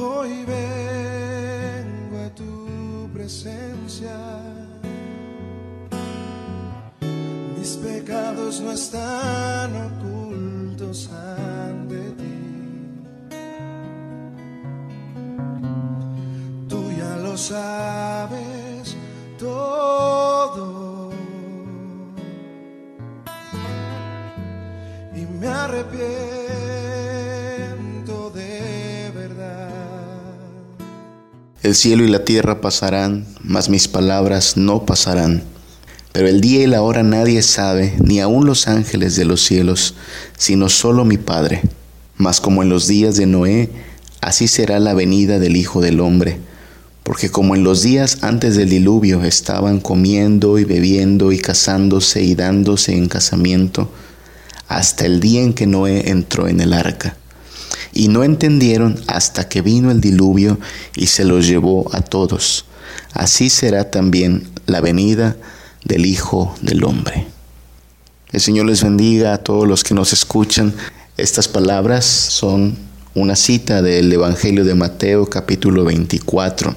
Hoy vengo a tu presencia. Mis pecados no están ocultos ante El cielo y la tierra pasarán, mas mis palabras no pasarán. Pero el día y la hora nadie sabe, ni aun los ángeles de los cielos, sino solo mi Padre. Mas como en los días de Noé, así será la venida del Hijo del Hombre. Porque como en los días antes del diluvio estaban comiendo y bebiendo y casándose y dándose en casamiento, hasta el día en que Noé entró en el arca. Y no entendieron hasta que vino el diluvio y se los llevó a todos. Así será también la venida del Hijo del Hombre. El Señor les bendiga a todos los que nos escuchan. Estas palabras son una cita del Evangelio de Mateo capítulo 24.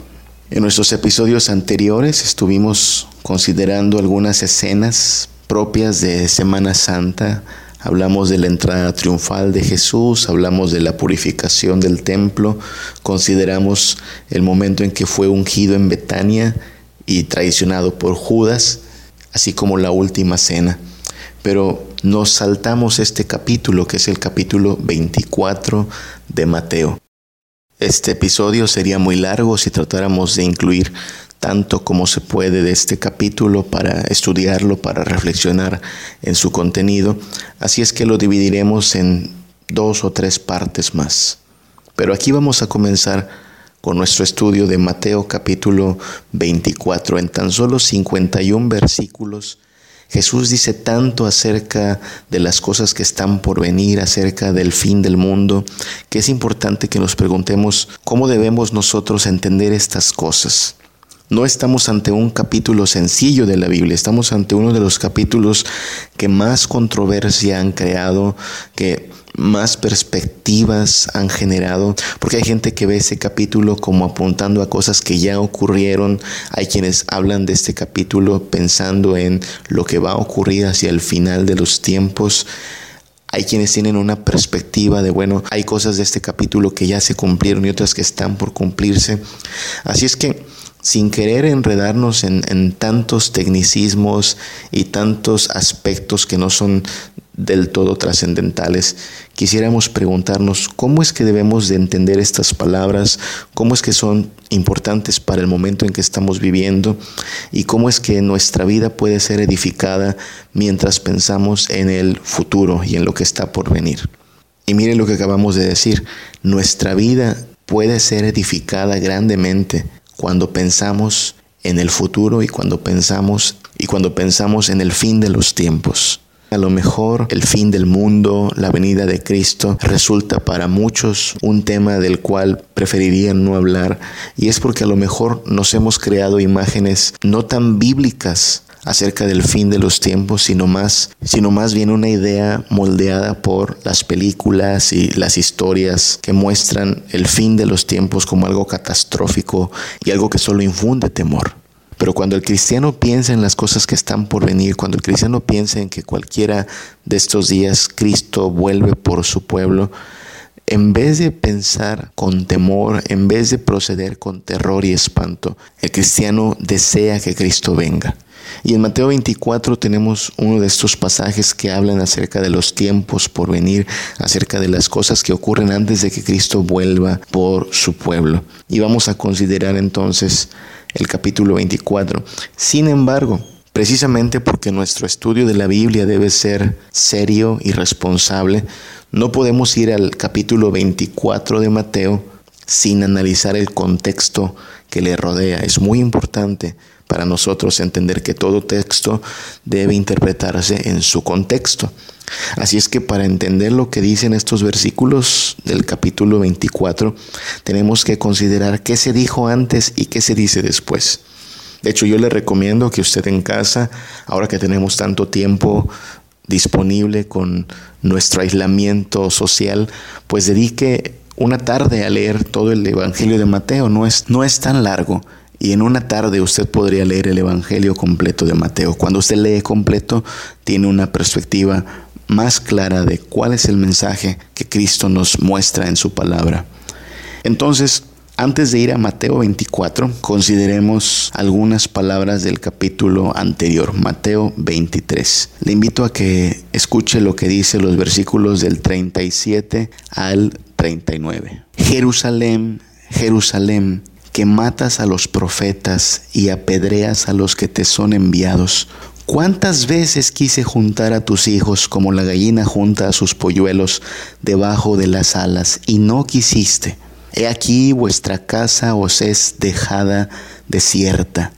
En nuestros episodios anteriores estuvimos considerando algunas escenas propias de Semana Santa. Hablamos de la entrada triunfal de Jesús, hablamos de la purificación del templo, consideramos el momento en que fue ungido en Betania y traicionado por Judas, así como la última cena. Pero nos saltamos este capítulo, que es el capítulo 24 de Mateo. Este episodio sería muy largo si tratáramos de incluir tanto como se puede de este capítulo para estudiarlo, para reflexionar en su contenido. Así es que lo dividiremos en dos o tres partes más. Pero aquí vamos a comenzar con nuestro estudio de Mateo capítulo 24. En tan solo 51 versículos, Jesús dice tanto acerca de las cosas que están por venir, acerca del fin del mundo, que es importante que nos preguntemos cómo debemos nosotros entender estas cosas. No estamos ante un capítulo sencillo de la Biblia, estamos ante uno de los capítulos que más controversia han creado, que más perspectivas han generado, porque hay gente que ve ese capítulo como apuntando a cosas que ya ocurrieron, hay quienes hablan de este capítulo pensando en lo que va a ocurrir hacia el final de los tiempos. Hay quienes tienen una perspectiva de, bueno, hay cosas de este capítulo que ya se cumplieron y otras que están por cumplirse. Así es que sin querer enredarnos en, tantos tecnicismos y tantos aspectos que no son del todo trascendentales, quisiéramos preguntarnos cómo es que debemos de entender estas palabras, cómo es que son importantes para el momento en que estamos viviendo y cómo es que nuestra vida puede ser edificada mientras pensamos en el futuro y en lo que está por venir. Y miren lo que acabamos de decir, nuestra vida puede ser edificada grandemente cuando pensamos en el futuro y cuando pensamos y cuando pensamos en el fin de los tiempos. A lo mejor el fin del mundo, la venida de Cristo, resulta para muchos un tema del cual preferirían no hablar y es porque a lo mejor nos hemos creado imágenes no tan bíblicas acerca del fin de los tiempos, sino más, sino más bien una idea moldeada por las películas y las historias que muestran el fin de los tiempos como algo catastrófico y algo que solo infunde temor. Pero cuando el cristiano piensa en las cosas que están por venir, cuando el cristiano piensa en que cualquiera de estos días Cristo vuelve por su pueblo, en vez de pensar con temor, en vez de proceder con terror y espanto, el cristiano desea que Cristo venga. Y en Mateo 24 tenemos uno de estos pasajes que hablan acerca de los tiempos por venir, acerca de las cosas que ocurren antes de que Cristo vuelva por su pueblo. Y vamos a considerar entonces el capítulo 24. Sin embargo, precisamente porque nuestro estudio de la Biblia debe ser serio y responsable, no podemos ir al capítulo 24 de Mateo sin analizar el contexto que le rodea. Es muy importante para nosotros entender que todo texto debe interpretarse en su contexto. Así es que para entender lo que dicen estos versículos del capítulo 24, tenemos que considerar qué se dijo antes y qué se dice después. De hecho, yo le recomiendo que usted en casa, ahora que tenemos tanto tiempo disponible con nuestro aislamiento social, pues dedique una tarde a leer todo el Evangelio de Mateo, no es, no es tan largo. Y en una tarde usted podría leer el Evangelio completo de Mateo. Cuando usted lee completo, tiene una perspectiva más clara de cuál es el mensaje que Cristo nos muestra en su palabra. Entonces, antes de ir a Mateo 24, consideremos algunas palabras del capítulo anterior, Mateo 23. Le invito a que escuche lo que dice los versículos del 37 al 39. Jerusalén, Jerusalén, que matas a los profetas y apedreas a los que te son enviados. ¿Cuántas veces quise juntar a tus hijos como la gallina junta a sus polluelos debajo de las alas y no quisiste? He aquí vuestra casa os es dejada desierta,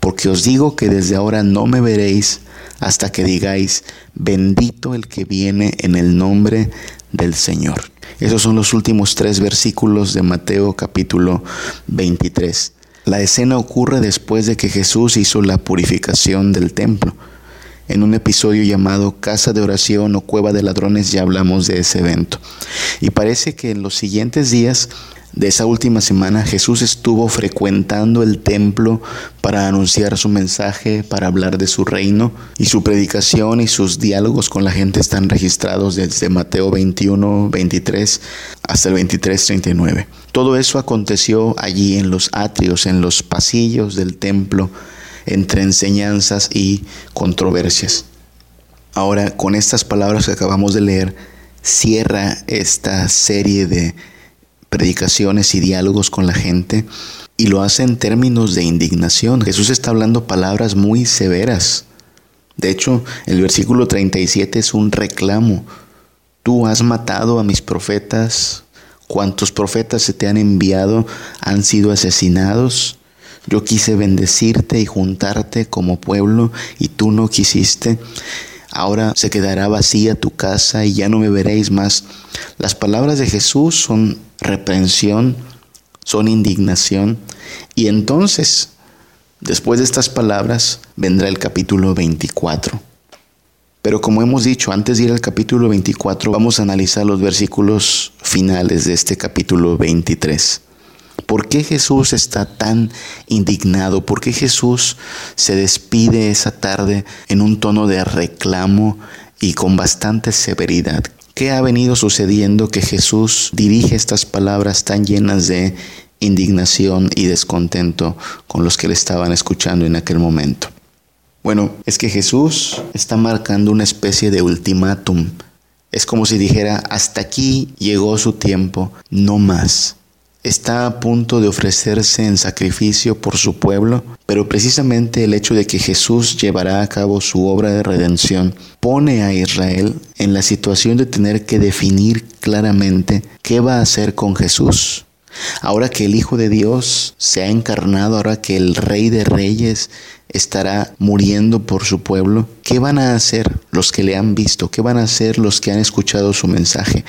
porque os digo que desde ahora no me veréis hasta que digáis, bendito el que viene en el nombre del Señor. Esos son los últimos tres versículos de Mateo capítulo 23. La escena ocurre después de que Jesús hizo la purificación del templo. En un episodio llamado Casa de Oración o Cueva de Ladrones ya hablamos de ese evento. Y parece que en los siguientes días de esa última semana Jesús estuvo frecuentando el templo para anunciar su mensaje, para hablar de su reino y su predicación y sus diálogos con la gente están registrados desde Mateo 21, 23 hasta el 23, 39. Todo eso aconteció allí en los atrios, en los pasillos del templo, entre enseñanzas y controversias. Ahora, con estas palabras que acabamos de leer, cierra esta serie de predicaciones y diálogos con la gente y lo hace en términos de indignación. Jesús está hablando palabras muy severas. De hecho, el versículo 37 es un reclamo. Tú has matado a mis profetas. Cuantos profetas se te han enviado han sido asesinados. Yo quise bendecirte y juntarte como pueblo y tú no quisiste. Ahora se quedará vacía tu casa y ya no me veréis más. Las palabras de Jesús son reprensión, son indignación. Y entonces, después de estas palabras, vendrá el capítulo 24. Pero como hemos dicho, antes de ir al capítulo 24, vamos a analizar los versículos finales de este capítulo 23. ¿Por qué Jesús está tan indignado? ¿Por qué Jesús se despide esa tarde en un tono de reclamo y con bastante severidad? ¿Qué ha venido sucediendo que Jesús dirige estas palabras tan llenas de indignación y descontento con los que le estaban escuchando en aquel momento? Bueno, es que Jesús está marcando una especie de ultimátum. Es como si dijera, hasta aquí llegó su tiempo, no más está a punto de ofrecerse en sacrificio por su pueblo, pero precisamente el hecho de que Jesús llevará a cabo su obra de redención pone a Israel en la situación de tener que definir claramente qué va a hacer con Jesús. Ahora que el Hijo de Dios se ha encarnado, ahora que el Rey de Reyes estará muriendo por su pueblo, ¿qué van a hacer los que le han visto? ¿Qué van a hacer los que han escuchado su mensaje?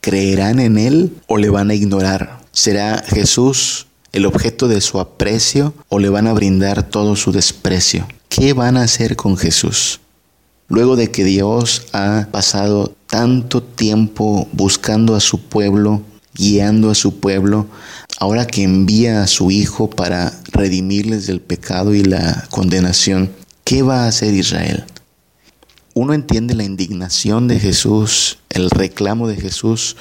¿Creerán en Él o le van a ignorar? ¿Será Jesús el objeto de su aprecio o le van a brindar todo su desprecio? ¿Qué van a hacer con Jesús? Luego de que Dios ha pasado tanto tiempo buscando a su pueblo, guiando a su pueblo, ahora que envía a su Hijo para redimirles del pecado y la condenación, ¿qué va a hacer Israel? Uno entiende la indignación de Jesús, el reclamo de Jesús,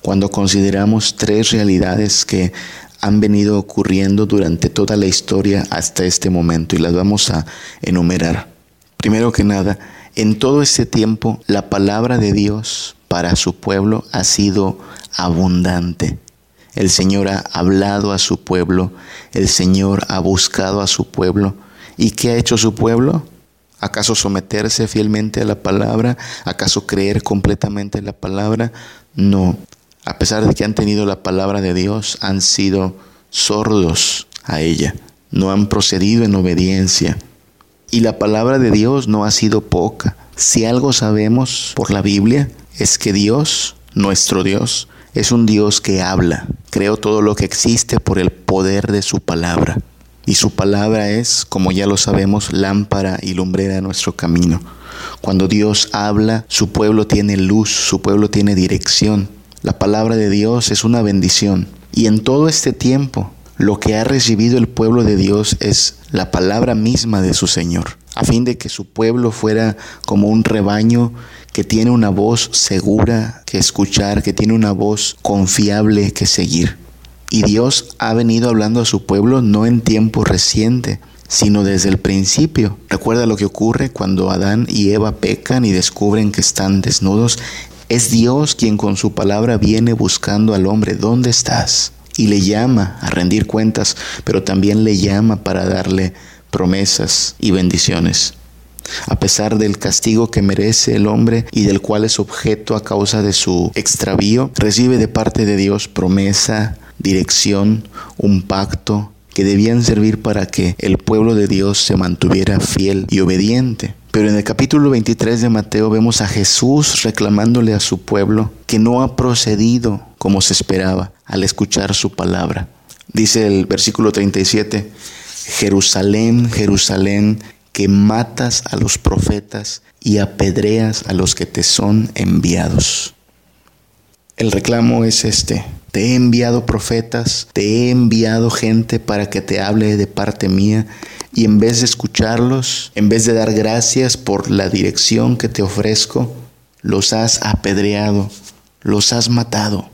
cuando consideramos tres realidades que han venido ocurriendo durante toda la historia hasta este momento y las vamos a enumerar. Primero que nada, en todo este tiempo la palabra de Dios para su pueblo ha sido abundante. El Señor ha hablado a su pueblo, el Señor ha buscado a su pueblo. ¿Y qué ha hecho su pueblo? ¿Acaso someterse fielmente a la palabra? ¿Acaso creer completamente en la palabra? No. A pesar de que han tenido la palabra de Dios, han sido sordos a ella. No han procedido en obediencia. Y la palabra de Dios no ha sido poca. Si algo sabemos por la Biblia, es que Dios, nuestro Dios, es un Dios que habla. Creo todo lo que existe por el poder de su palabra y su palabra es, como ya lo sabemos, lámpara y lumbrera de nuestro camino. Cuando Dios habla, su pueblo tiene luz, su pueblo tiene dirección. La palabra de Dios es una bendición. Y en todo este tiempo, lo que ha recibido el pueblo de Dios es la palabra misma de su Señor, a fin de que su pueblo fuera como un rebaño que tiene una voz segura que escuchar, que tiene una voz confiable que seguir. Y Dios ha venido hablando a su pueblo no en tiempo reciente, sino desde el principio. Recuerda lo que ocurre cuando Adán y Eva pecan y descubren que están desnudos. Es Dios quien con su palabra viene buscando al hombre, ¿dónde estás? Y le llama a rendir cuentas, pero también le llama para darle promesas y bendiciones a pesar del castigo que merece el hombre y del cual es objeto a causa de su extravío, recibe de parte de Dios promesa, dirección, un pacto que debían servir para que el pueblo de Dios se mantuviera fiel y obediente. Pero en el capítulo 23 de Mateo vemos a Jesús reclamándole a su pueblo que no ha procedido como se esperaba al escuchar su palabra. Dice el versículo 37, Jerusalén, Jerusalén, que matas a los profetas y apedreas a los que te son enviados. El reclamo es este. Te he enviado profetas, te he enviado gente para que te hable de parte mía y en vez de escucharlos, en vez de dar gracias por la dirección que te ofrezco, los has apedreado, los has matado.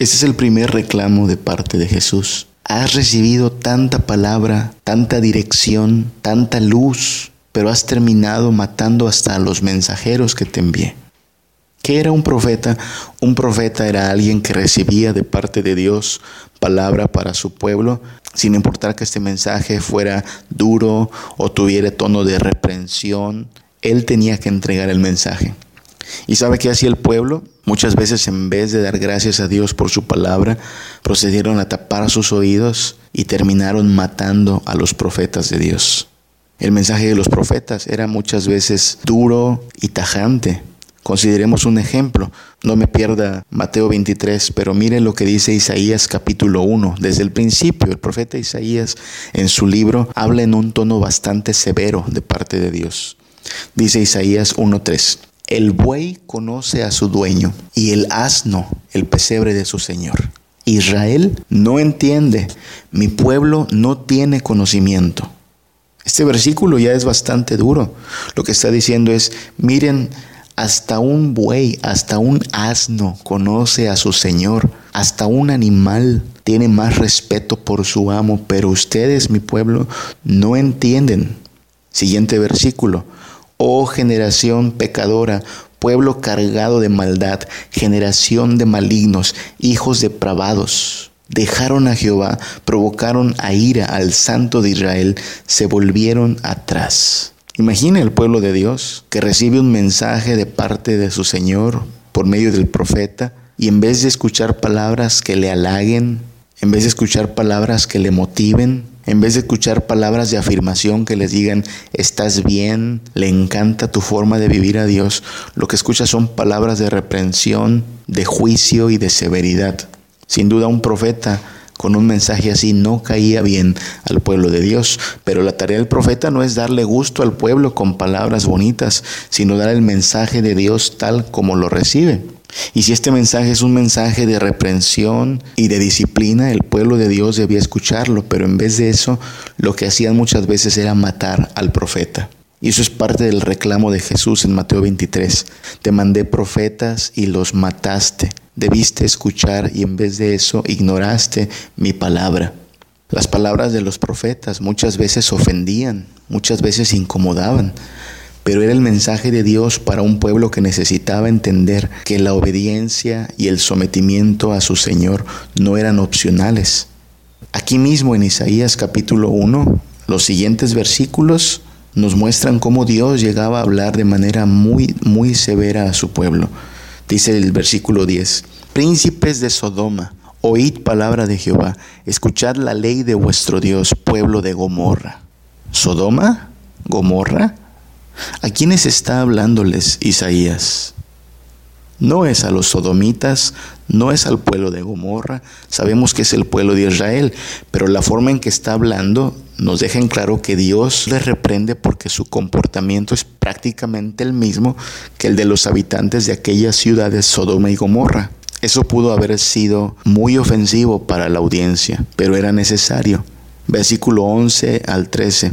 Ese es el primer reclamo de parte de Jesús. Has recibido tanta palabra, tanta dirección, tanta luz, pero has terminado matando hasta a los mensajeros que te envié. ¿Qué era un profeta? Un profeta era alguien que recibía de parte de Dios palabra para su pueblo, sin importar que este mensaje fuera duro o tuviera tono de reprensión, él tenía que entregar el mensaje. ¿Y sabe qué hacía el pueblo? Muchas veces en vez de dar gracias a Dios por su palabra, procedieron a tapar sus oídos y terminaron matando a los profetas de Dios. El mensaje de los profetas era muchas veces duro y tajante. Consideremos un ejemplo. No me pierda Mateo 23, pero mire lo que dice Isaías capítulo 1. Desde el principio, el profeta Isaías en su libro habla en un tono bastante severo de parte de Dios. Dice Isaías 1.3. El buey conoce a su dueño y el asno el pesebre de su señor. Israel no entiende, mi pueblo no tiene conocimiento. Este versículo ya es bastante duro. Lo que está diciendo es, miren, hasta un buey, hasta un asno conoce a su Señor, hasta un animal tiene más respeto por su amo, pero ustedes, mi pueblo, no entienden. Siguiente versículo. Oh generación pecadora, pueblo cargado de maldad, generación de malignos, hijos depravados. Dejaron a Jehová, provocaron a ira al santo de Israel, se volvieron atrás. Imagina el pueblo de Dios que recibe un mensaje de parte de su Señor por medio del profeta y en vez de escuchar palabras que le halaguen, en vez de escuchar palabras que le motiven, en vez de escuchar palabras de afirmación que les digan, estás bien, le encanta tu forma de vivir a Dios, lo que escucha son palabras de reprensión, de juicio y de severidad. Sin duda un profeta con un mensaje así no caía bien al pueblo de Dios, pero la tarea del profeta no es darle gusto al pueblo con palabras bonitas, sino dar el mensaje de Dios tal como lo recibe. Y si este mensaje es un mensaje de reprensión y de disciplina, el pueblo de Dios debía escucharlo, pero en vez de eso, lo que hacían muchas veces era matar al profeta. Y eso es parte del reclamo de Jesús en Mateo 23. Te mandé profetas y los mataste. Debiste escuchar y en vez de eso ignoraste mi palabra. Las palabras de los profetas muchas veces ofendían, muchas veces incomodaban, pero era el mensaje de Dios para un pueblo que necesitaba entender que la obediencia y el sometimiento a su Señor no eran opcionales. Aquí mismo en Isaías capítulo 1, los siguientes versículos nos muestran cómo Dios llegaba a hablar de manera muy, muy severa a su pueblo. Dice el versículo 10, Príncipes de Sodoma, oíd palabra de Jehová, escuchad la ley de vuestro Dios, pueblo de Gomorra. ¿Sodoma? ¿Gomorra? ¿A quiénes está hablándoles Isaías? No es a los sodomitas, no es al pueblo de Gomorra, sabemos que es el pueblo de Israel, pero la forma en que está hablando nos deja en claro que Dios les reprende porque su comportamiento es prácticamente el mismo que el de los habitantes de aquellas ciudades Sodoma y Gomorra. Eso pudo haber sido muy ofensivo para la audiencia, pero era necesario. Versículo 11 al 13.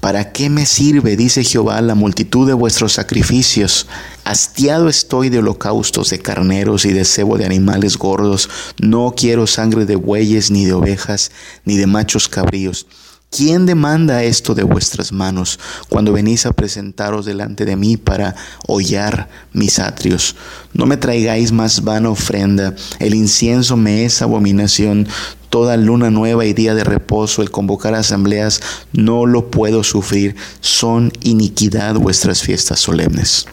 ¿Para qué me sirve, dice Jehová, la multitud de vuestros sacrificios? Hastiado estoy de holocaustos, de carneros y de cebo de animales gordos. No quiero sangre de bueyes, ni de ovejas, ni de machos cabríos. ¿Quién demanda esto de vuestras manos cuando venís a presentaros delante de mí para hollar mis atrios? No me traigáis más vana ofrenda, el incienso me es abominación, toda luna nueva y día de reposo, el convocar asambleas, no lo puedo sufrir, son iniquidad vuestras fiestas solemnes.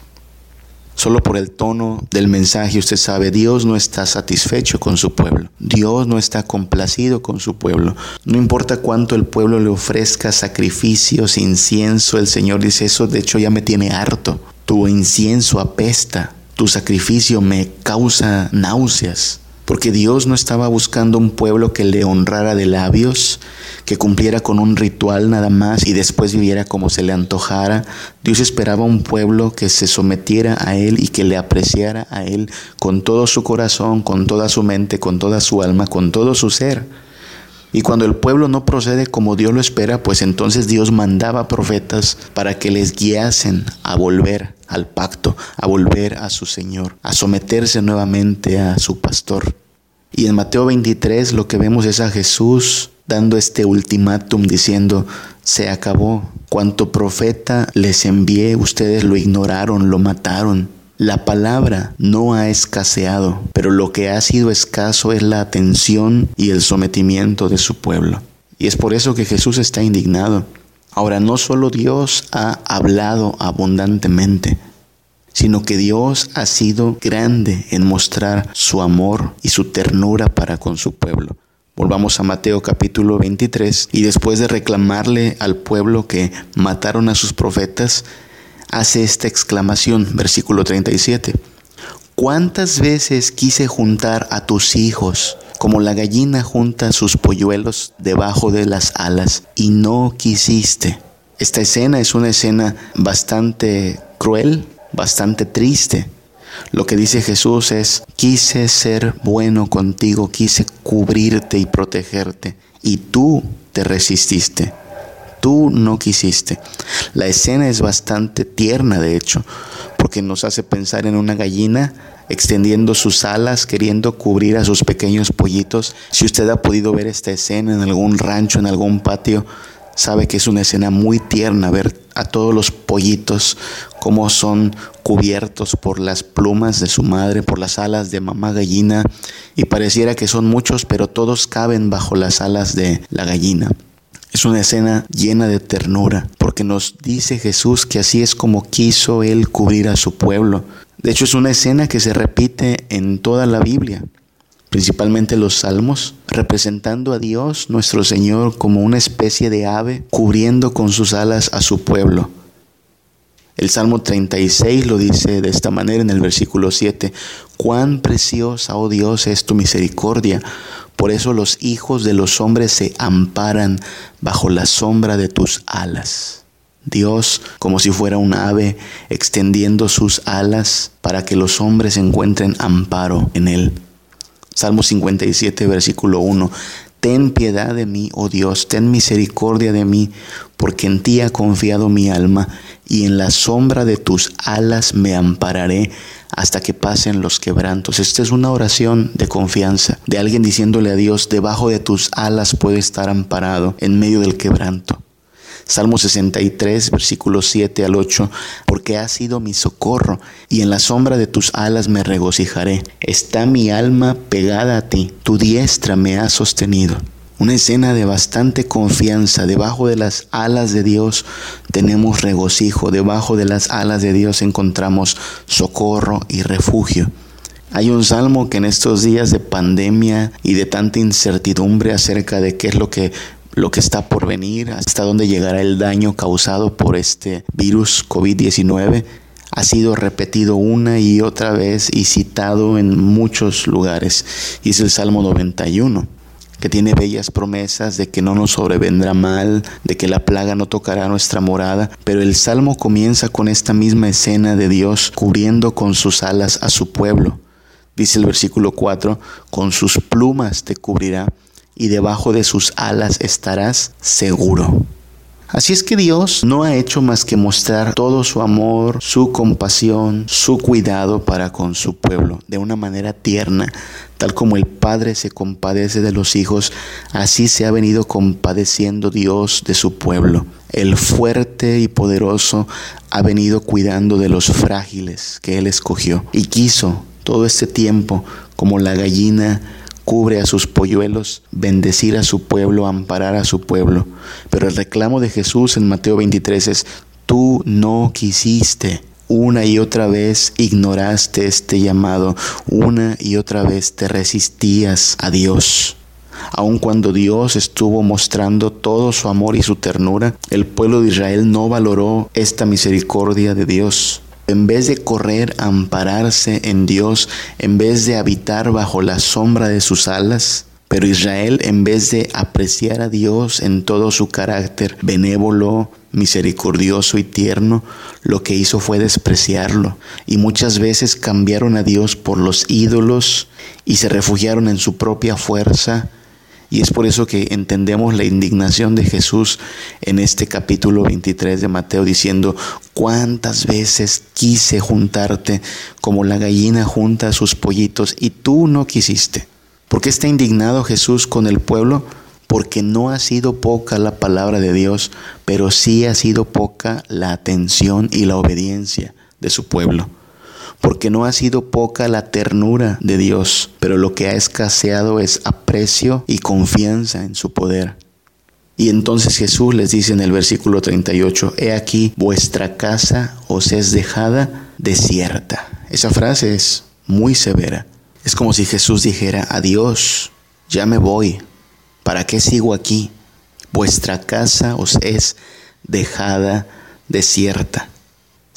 Solo por el tono del mensaje usted sabe, Dios no está satisfecho con su pueblo. Dios no está complacido con su pueblo. No importa cuánto el pueblo le ofrezca sacrificios, incienso, el Señor dice eso, de hecho ya me tiene harto. Tu incienso apesta, tu sacrificio me causa náuseas porque Dios no estaba buscando un pueblo que le honrara de labios, que cumpliera con un ritual nada más y después viviera como se le antojara. Dios esperaba un pueblo que se sometiera a Él y que le apreciara a Él con todo su corazón, con toda su mente, con toda su alma, con todo su ser. Y cuando el pueblo no procede como Dios lo espera, pues entonces Dios mandaba profetas para que les guiasen a volver al pacto, a volver a su Señor, a someterse nuevamente a su pastor. Y en Mateo 23 lo que vemos es a Jesús dando este ultimátum diciendo, se acabó, cuanto profeta les envié, ustedes lo ignoraron, lo mataron. La palabra no ha escaseado, pero lo que ha sido escaso es la atención y el sometimiento de su pueblo. Y es por eso que Jesús está indignado. Ahora, no solo Dios ha hablado abundantemente, sino que Dios ha sido grande en mostrar su amor y su ternura para con su pueblo. Volvamos a Mateo capítulo 23 y después de reclamarle al pueblo que mataron a sus profetas, hace esta exclamación, versículo 37. ¿Cuántas veces quise juntar a tus hijos como la gallina junta sus polluelos debajo de las alas y no quisiste. Esta escena es una escena bastante cruel, bastante triste. Lo que dice Jesús es, quise ser bueno contigo, quise cubrirte y protegerte, y tú te resististe, tú no quisiste. La escena es bastante tierna, de hecho, porque nos hace pensar en una gallina extendiendo sus alas, queriendo cubrir a sus pequeños pollitos. Si usted ha podido ver esta escena en algún rancho, en algún patio, sabe que es una escena muy tierna ver a todos los pollitos cómo son cubiertos por las plumas de su madre, por las alas de mamá gallina, y pareciera que son muchos, pero todos caben bajo las alas de la gallina. Es una escena llena de ternura, porque nos dice Jesús que así es como quiso Él cubrir a su pueblo, de hecho, es una escena que se repite en toda la Biblia, principalmente los salmos, representando a Dios nuestro Señor como una especie de ave cubriendo con sus alas a su pueblo. El Salmo 36 lo dice de esta manera en el versículo 7, cuán preciosa, oh Dios, es tu misericordia. Por eso los hijos de los hombres se amparan bajo la sombra de tus alas. Dios, como si fuera un ave, extendiendo sus alas para que los hombres encuentren amparo en él. Salmo 57, versículo 1. Ten piedad de mí, oh Dios, ten misericordia de mí, porque en ti ha confiado mi alma, y en la sombra de tus alas me ampararé hasta que pasen los quebrantos. Esta es una oración de confianza, de alguien diciéndole a Dios, debajo de tus alas puede estar amparado en medio del quebranto. Salmo 63, versículos 7 al 8, porque has sido mi socorro y en la sombra de tus alas me regocijaré. Está mi alma pegada a ti, tu diestra me ha sostenido. Una escena de bastante confianza. Debajo de las alas de Dios tenemos regocijo. Debajo de las alas de Dios encontramos socorro y refugio. Hay un salmo que en estos días de pandemia y de tanta incertidumbre acerca de qué es lo que lo que está por venir, hasta dónde llegará el daño causado por este virus COVID-19, ha sido repetido una y otra vez y citado en muchos lugares. Y es el Salmo 91 que tiene bellas promesas de que no nos sobrevendrá mal, de que la plaga no tocará nuestra morada, pero el salmo comienza con esta misma escena de Dios cubriendo con sus alas a su pueblo, Dice el versículo 4, con sus plumas te cubrirá y debajo de sus alas estarás seguro. Así es que Dios no ha hecho más que mostrar todo su amor, su compasión, su cuidado para con su pueblo, de una manera tierna, tal como el Padre se compadece de los hijos, así se ha venido compadeciendo Dios de su pueblo. El fuerte y poderoso ha venido cuidando de los frágiles que Él escogió y quiso todo este tiempo como la gallina cubre a sus polluelos, bendecir a su pueblo, amparar a su pueblo. Pero el reclamo de Jesús en Mateo 23 es, tú no quisiste. Una y otra vez ignoraste este llamado, una y otra vez te resistías a Dios. Aun cuando Dios estuvo mostrando todo su amor y su ternura, el pueblo de Israel no valoró esta misericordia de Dios. En vez de correr a ampararse en Dios, en vez de habitar bajo la sombra de sus alas, pero Israel, en vez de apreciar a Dios en todo su carácter benévolo, misericordioso y tierno, lo que hizo fue despreciarlo. Y muchas veces cambiaron a Dios por los ídolos y se refugiaron en su propia fuerza y es por eso que entendemos la indignación de Jesús en este capítulo 23 de Mateo diciendo, cuántas veces quise juntarte como la gallina junta a sus pollitos y tú no quisiste. ¿Por qué está indignado Jesús con el pueblo? Porque no ha sido poca la palabra de Dios, pero sí ha sido poca la atención y la obediencia de su pueblo porque no ha sido poca la ternura de Dios, pero lo que ha escaseado es aprecio y confianza en su poder. Y entonces Jesús les dice en el versículo 38, He aquí, vuestra casa os es dejada desierta. Esa frase es muy severa. Es como si Jesús dijera, adiós, ya me voy, ¿para qué sigo aquí? Vuestra casa os es dejada desierta.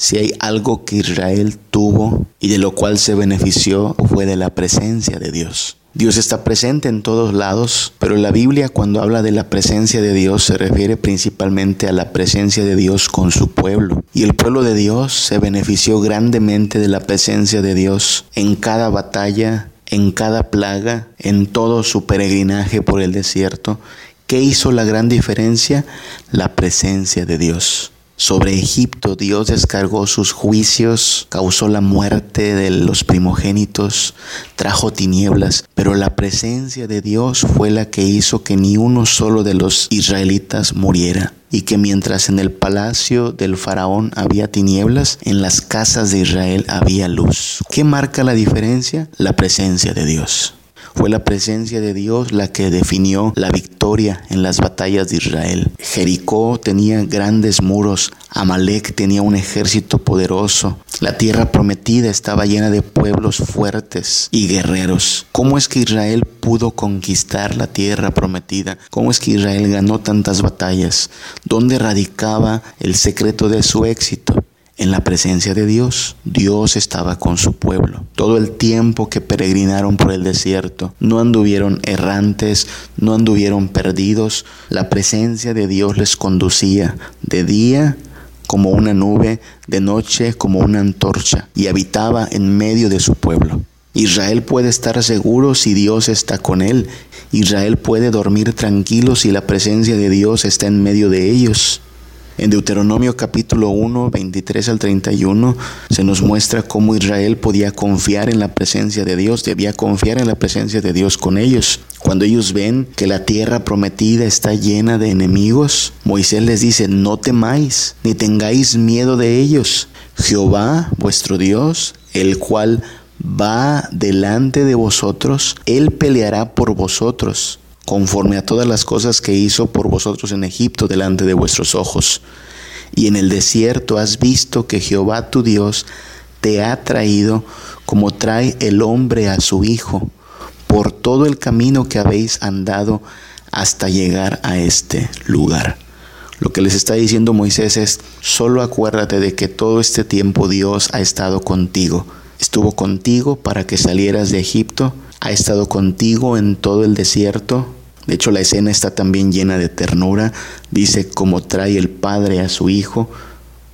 Si hay algo que Israel tuvo y de lo cual se benefició fue de la presencia de Dios. Dios está presente en todos lados, pero la Biblia cuando habla de la presencia de Dios se refiere principalmente a la presencia de Dios con su pueblo. Y el pueblo de Dios se benefició grandemente de la presencia de Dios en cada batalla, en cada plaga, en todo su peregrinaje por el desierto. ¿Qué hizo la gran diferencia? La presencia de Dios. Sobre Egipto Dios descargó sus juicios, causó la muerte de los primogénitos, trajo tinieblas, pero la presencia de Dios fue la que hizo que ni uno solo de los israelitas muriera y que mientras en el palacio del faraón había tinieblas, en las casas de Israel había luz. ¿Qué marca la diferencia? La presencia de Dios. Fue la presencia de Dios la que definió la victoria en las batallas de Israel. Jericó tenía grandes muros, Amalek tenía un ejército poderoso, la tierra prometida estaba llena de pueblos fuertes y guerreros. ¿Cómo es que Israel pudo conquistar la tierra prometida? ¿Cómo es que Israel ganó tantas batallas? ¿Dónde radicaba el secreto de su éxito? En la presencia de Dios. Dios estaba con su pueblo. Todo el tiempo que peregrinaron por el desierto, no anduvieron errantes, no anduvieron perdidos. La presencia de Dios les conducía de día como una nube, de noche como una antorcha, y habitaba en medio de su pueblo. Israel puede estar seguro si Dios está con él. Israel puede dormir tranquilo si la presencia de Dios está en medio de ellos. En Deuteronomio capítulo 1, 23 al 31 se nos muestra cómo Israel podía confiar en la presencia de Dios, debía confiar en la presencia de Dios con ellos. Cuando ellos ven que la tierra prometida está llena de enemigos, Moisés les dice, no temáis, ni tengáis miedo de ellos. Jehová, vuestro Dios, el cual va delante de vosotros, Él peleará por vosotros conforme a todas las cosas que hizo por vosotros en Egipto delante de vuestros ojos. Y en el desierto has visto que Jehová tu Dios te ha traído como trae el hombre a su hijo, por todo el camino que habéis andado hasta llegar a este lugar. Lo que les está diciendo Moisés es, solo acuérdate de que todo este tiempo Dios ha estado contigo. Estuvo contigo para que salieras de Egipto, ha estado contigo en todo el desierto, de hecho, la escena está también llena de ternura. Dice como trae el padre a su hijo.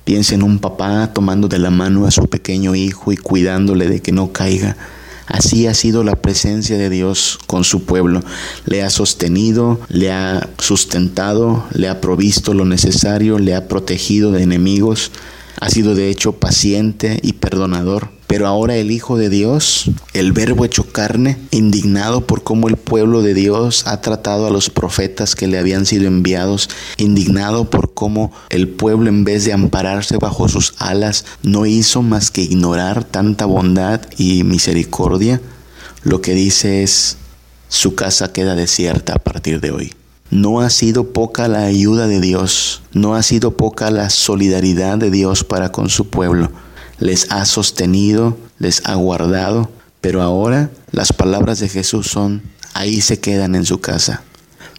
Piensa en un papá tomando de la mano a su pequeño hijo y cuidándole de que no caiga. Así ha sido la presencia de Dios con su pueblo. Le ha sostenido, le ha sustentado, le ha provisto lo necesario, le ha protegido de enemigos. Ha sido de hecho paciente y perdonador. Pero ahora el Hijo de Dios, el Verbo hecho carne, indignado por cómo el pueblo de Dios ha tratado a los profetas que le habían sido enviados, indignado por cómo el pueblo en vez de ampararse bajo sus alas, no hizo más que ignorar tanta bondad y misericordia, lo que dice es, su casa queda desierta a partir de hoy. No ha sido poca la ayuda de Dios, no ha sido poca la solidaridad de Dios para con su pueblo les ha sostenido, les ha guardado, pero ahora las palabras de Jesús son, ahí se quedan en su casa.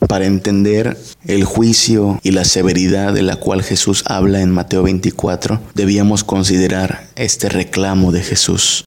Para entender el juicio y la severidad de la cual Jesús habla en Mateo 24, debíamos considerar este reclamo de Jesús.